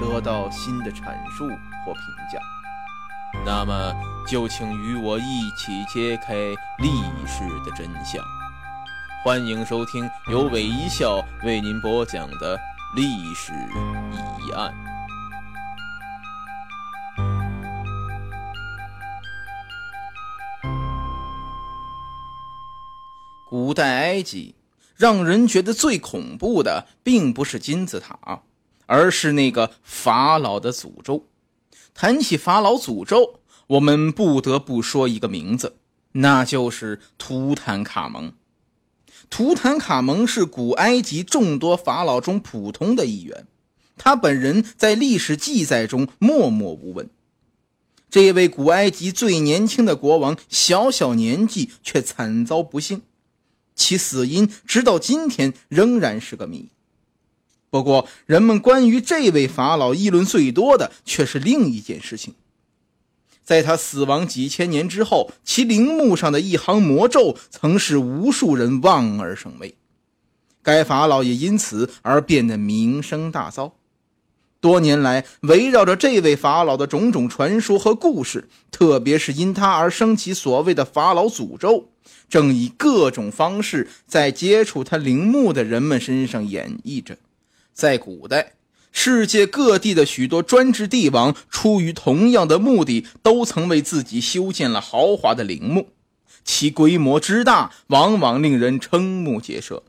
得到新的阐述或评价。那么，就请与我一起揭开历史的真相。欢迎收听由韦一笑为您播讲的历史疑案。古代埃及。让人觉得最恐怖的，并不是金字塔，而是那个法老的诅咒。谈起法老诅咒，我们不得不说一个名字，那就是图坦卡蒙。图坦卡蒙是古埃及众多法老中普通的一员，他本人在历史记载中默默无闻。这位古埃及最年轻的国王，小小年纪却惨遭不幸。其死因直到今天仍然是个谜。不过，人们关于这位法老议论最多的却是另一件事情：在他死亡几千年之后，其陵墓上的一行魔咒曾使无数人望而生畏，该法老也因此而变得名声大噪。多年来，围绕着这位法老的种种传说和故事，特别是因他而升起所谓的法老诅咒。正以各种方式在接触他陵墓的人们身上演绎着。在古代，世界各地的许多专制帝王出于同样的目的，都曾为自己修建了豪华的陵墓，其规模之大，往往令人瞠目结舌。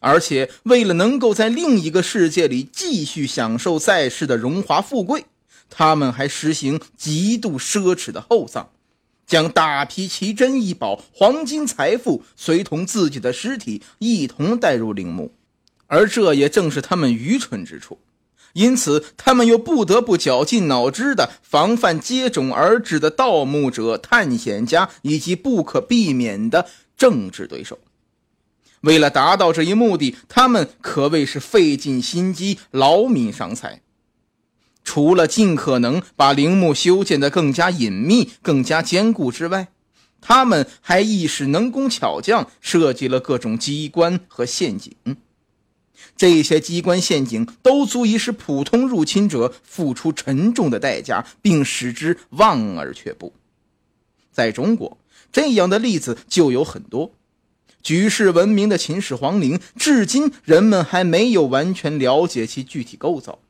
而且，为了能够在另一个世界里继续享受在世的荣华富贵，他们还实行极度奢侈的厚葬。将大批奇珍异宝、黄金财富随同自己的尸体一同带入陵墓，而这也正是他们愚蠢之处。因此，他们又不得不绞尽脑汁地防范接踵而至的盗墓者、探险家以及不可避免的政治对手。为了达到这一目的，他们可谓是费尽心机、劳民伤财。除了尽可能把陵墓修建得更加隐秘、更加坚固之外，他们还亦是能工巧匠，设计了各种机关和陷阱。这些机关陷阱都足以使普通入侵者付出沉重的代价，并使之望而却步。在中国，这样的例子就有很多。举世闻名的秦始皇陵，至今人们还没有完全了解其具体构造。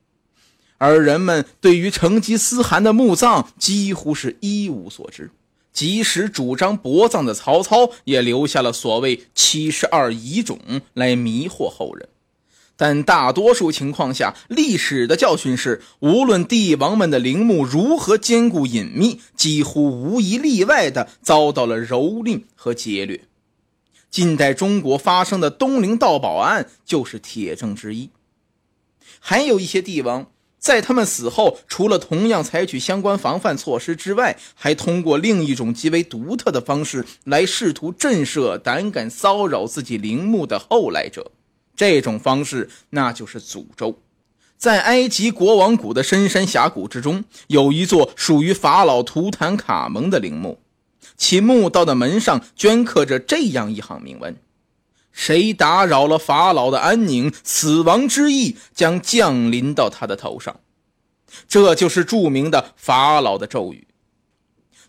而人们对于成吉思汗的墓葬几乎是一无所知，即使主张薄葬的曹操也留下了所谓七十二遗冢来迷惑后人。但大多数情况下，历史的教训是，无论帝王们的陵墓如何坚固隐秘，几乎无一例外的遭到了蹂躏和劫掠。近代中国发生的东陵盗宝案就是铁证之一。还有一些帝王。在他们死后，除了同样采取相关防范措施之外，还通过另一种极为独特的方式来试图震慑胆敢骚扰自己陵墓的后来者。这种方式，那就是诅咒。在埃及国王谷的深山峡谷之中，有一座属于法老图坦卡蒙的陵墓，其墓道的门上镌刻着这样一行铭文。谁打扰了法老的安宁，死亡之意将降临到他的头上。这就是著名的法老的咒语。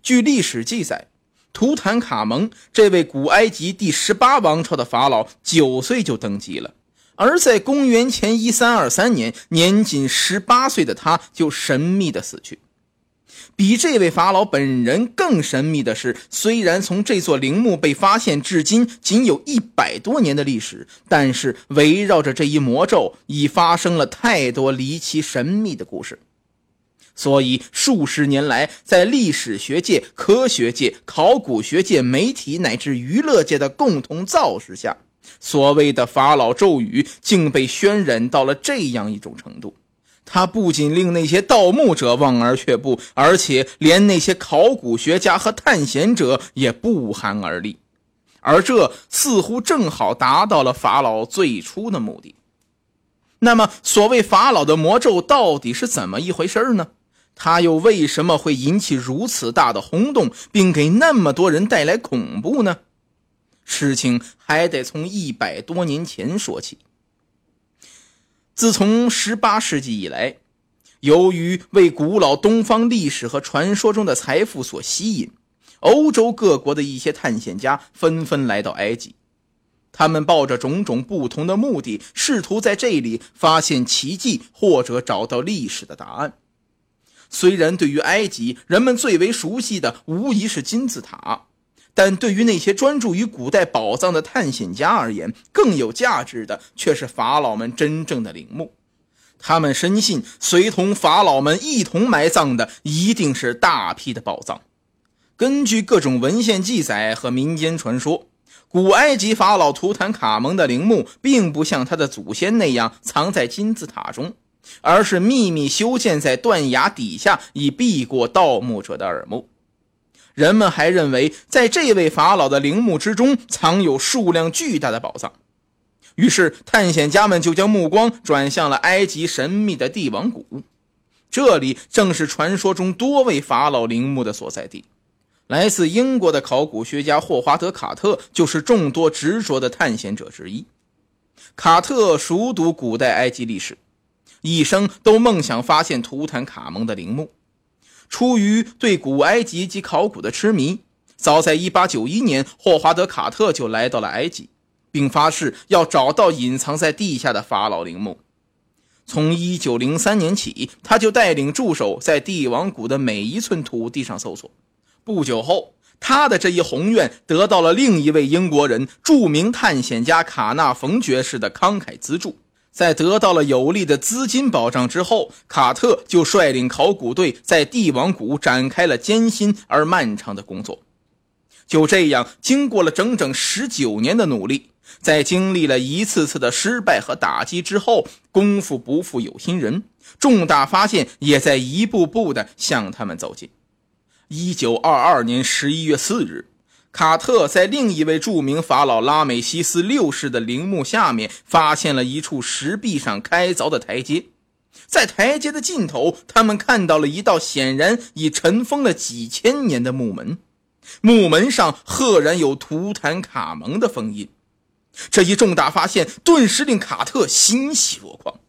据历史记载，图坦卡蒙这位古埃及第十八王朝的法老九岁就登基了，而在公元前一三二三年，年仅十八岁的他就神秘的死去。比这位法老本人更神秘的是，虽然从这座陵墓被发现至今仅有一百多年的历史，但是围绕着这一魔咒，已发生了太多离奇神秘的故事。所以，数十年来，在历史学界、科学界、考古学界、媒体乃至娱乐界的共同造势下，所谓的法老咒语竟被渲染到了这样一种程度。它不仅令那些盗墓者望而却步，而且连那些考古学家和探险者也不寒而栗。而这似乎正好达到了法老最初的目的。那么，所谓法老的魔咒到底是怎么一回事呢？它又为什么会引起如此大的轰动，并给那么多人带来恐怖呢？事情还得从一百多年前说起。自从18世纪以来，由于为古老东方历史和传说中的财富所吸引，欧洲各国的一些探险家纷纷来到埃及。他们抱着种种不同的目的，试图在这里发现奇迹，或者找到历史的答案。虽然对于埃及，人们最为熟悉的无疑是金字塔。但对于那些专注于古代宝藏的探险家而言，更有价值的却是法老们真正的陵墓。他们深信，随同法老们一同埋葬的一定是大批的宝藏。根据各种文献记载和民间传说，古埃及法老图坦卡蒙的陵墓并不像他的祖先那样藏在金字塔中，而是秘密修建在断崖底下，以避过盗墓者的耳目。人们还认为，在这位法老的陵墓之中藏有数量巨大的宝藏，于是探险家们就将目光转向了埃及神秘的帝王谷。这里正是传说中多位法老陵墓的所在地。来自英国的考古学家霍华德·卡特就是众多执着的探险者之一。卡特熟读古代埃及历史，一生都梦想发现图坦卡蒙的陵墓。出于对古埃及及考古的痴迷，早在1891年，霍华德·卡特就来到了埃及，并发誓要找到隐藏在地下的法老陵墓。从1903年起，他就带领助手在帝王谷的每一寸土地上搜索。不久后，他的这一宏愿得到了另一位英国人、著名探险家卡纳冯爵士的慷慨资助。在得到了有力的资金保障之后，卡特就率领考古队在帝王谷展开了艰辛而漫长的工作。就这样，经过了整整十九年的努力，在经历了一次次的失败和打击之后，功夫不负有心人，重大发现也在一步步地向他们走近。一九二二年十一月四日。卡特在另一位著名法老拉美西斯六世的陵墓下面发现了一处石壁上开凿的台阶，在台阶的尽头，他们看到了一道显然已尘封了几千年的木门，木门上赫然有图坦卡蒙的封印。这一重大发现顿时令卡特欣喜若狂，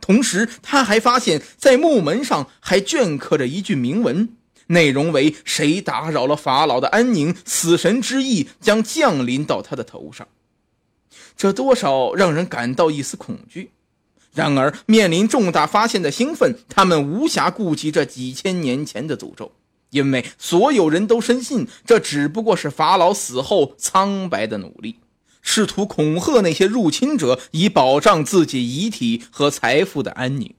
同时他还发现，在木门上还镌刻着一句铭文。内容为：谁打扰了法老的安宁，死神之意将降临到他的头上。这多少让人感到一丝恐惧。然而，面临重大发现的兴奋，他们无暇顾及这几千年前的诅咒，因为所有人都深信这只不过是法老死后苍白的努力，试图恐吓那些入侵者，以保障自己遗体和财富的安宁。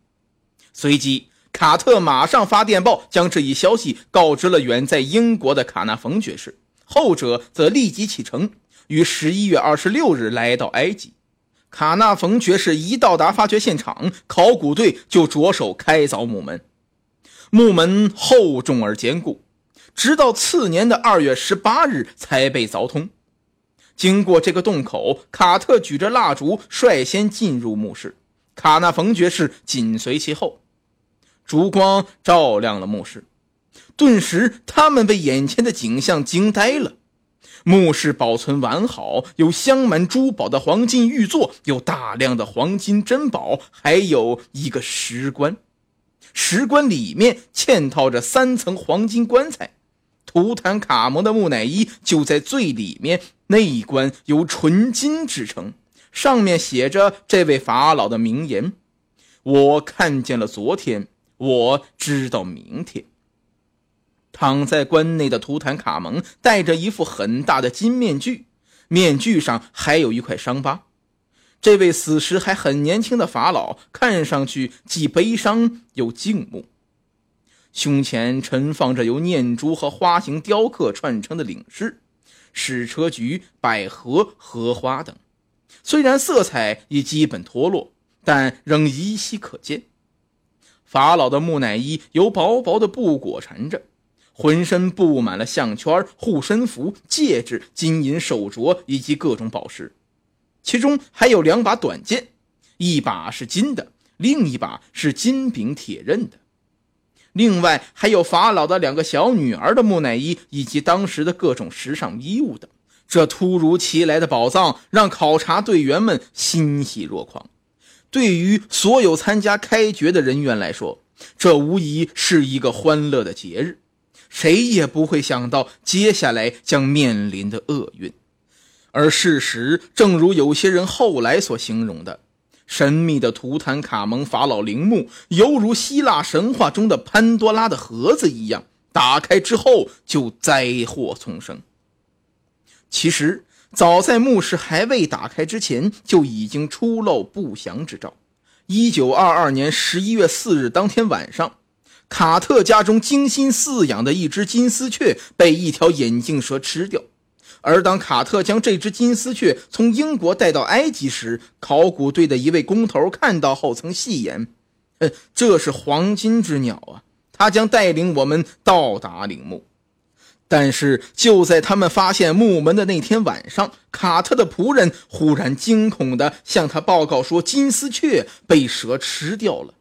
随即。卡特马上发电报，将这一消息告知了远在英国的卡纳冯爵士，后者则立即启程，于十一月二十六日来到埃及。卡纳冯爵士一到达发掘现场，考古队就着手开凿墓门。墓门厚重而坚固，直到次年的二月十八日才被凿通。经过这个洞口，卡特举着蜡烛率先进入墓室，卡纳冯爵士紧随其后。烛光照亮了墓室，顿时他们被眼前的景象惊呆了。墓室保存完好，有镶满珠宝的黄金玉座，有大量的黄金珍宝，还有一个石棺。石棺里面嵌套着三层黄金棺材，图坦卡蒙的木乃伊就在最里面。内棺由纯金制成，上面写着这位法老的名言：“我看见了昨天。”我知道明天。躺在棺内的图坦卡蒙戴着一副很大的金面具，面具上还有一块伤疤。这位死时还很年轻的法老看上去既悲伤又静穆，胸前陈放着由念珠和花形雕刻串成的领饰、矢车菊、百合、荷花等。虽然色彩已基本脱落，但仍依稀可见。法老的木乃伊由薄薄的布裹缠着，浑身布满了项圈、护身符、戒指、金银手镯以及各种宝石，其中还有两把短剑，一把是金的，另一把是金柄铁刃的。另外还有法老的两个小女儿的木乃伊，以及当时的各种时尚衣物等。这突如其来的宝藏让考察队员们欣喜若狂。对于所有参加开掘的人员来说，这无疑是一个欢乐的节日。谁也不会想到接下来将面临的厄运。而事实正如有些人后来所形容的，神秘的图坦卡蒙法老陵墓犹如希腊神话中的潘多拉的盒子一样，打开之后就灾祸丛生。其实。早在墓室还未打开之前，就已经出露不祥之兆。一九二二年十一月四日当天晚上，卡特家中精心饲养的一只金丝雀被一条眼镜蛇吃掉。而当卡特将这只金丝雀从英国带到埃及时，考古队的一位工头看到后曾戏言：“呃，这是黄金之鸟啊，它将带领我们到达陵墓。”但是就在他们发现墓门的那天晚上，卡特的仆人忽然惊恐地向他报告说，金丝雀被蛇吃掉了。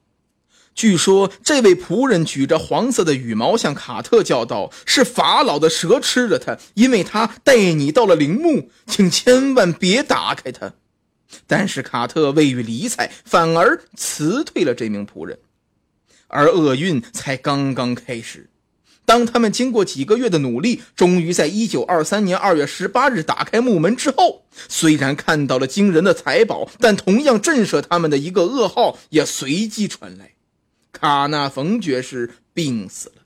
据说这位仆人举着黄色的羽毛向卡特叫道：“是法老的蛇吃了它，因为他带你到了陵墓，请千万别打开它。”但是卡特未予理睬，反而辞退了这名仆人，而厄运才刚刚开始。当他们经过几个月的努力，终于在一九二三年二月十八日打开墓门之后，虽然看到了惊人的财宝，但同样震慑他们的一个噩耗也随即传来：卡纳冯爵士病死了，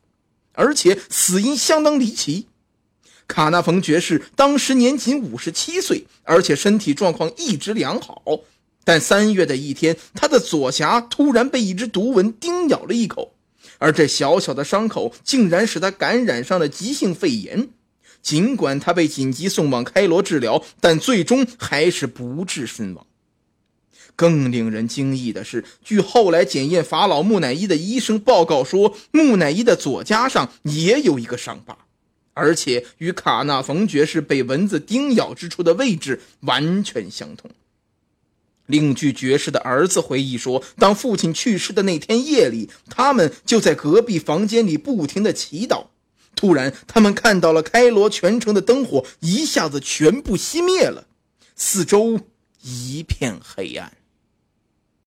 而且死因相当离奇。卡纳冯爵士当时年仅五十七岁，而且身体状况一直良好，但三月的一天，他的左颊突然被一只毒蚊叮咬了一口。而这小小的伤口竟然使他感染上了急性肺炎，尽管他被紧急送往开罗治疗，但最终还是不治身亡。更令人惊异的是，据后来检验法老木乃伊的医生报告说，木乃伊的左颊上也有一个伤疤，而且与卡纳冯爵士被蚊子叮咬之处的位置完全相同。另据爵士的儿子回忆说，当父亲去世的那天夜里，他们就在隔壁房间里不停地祈祷。突然，他们看到了开罗全城的灯火一下子全部熄灭了，四周一片黑暗。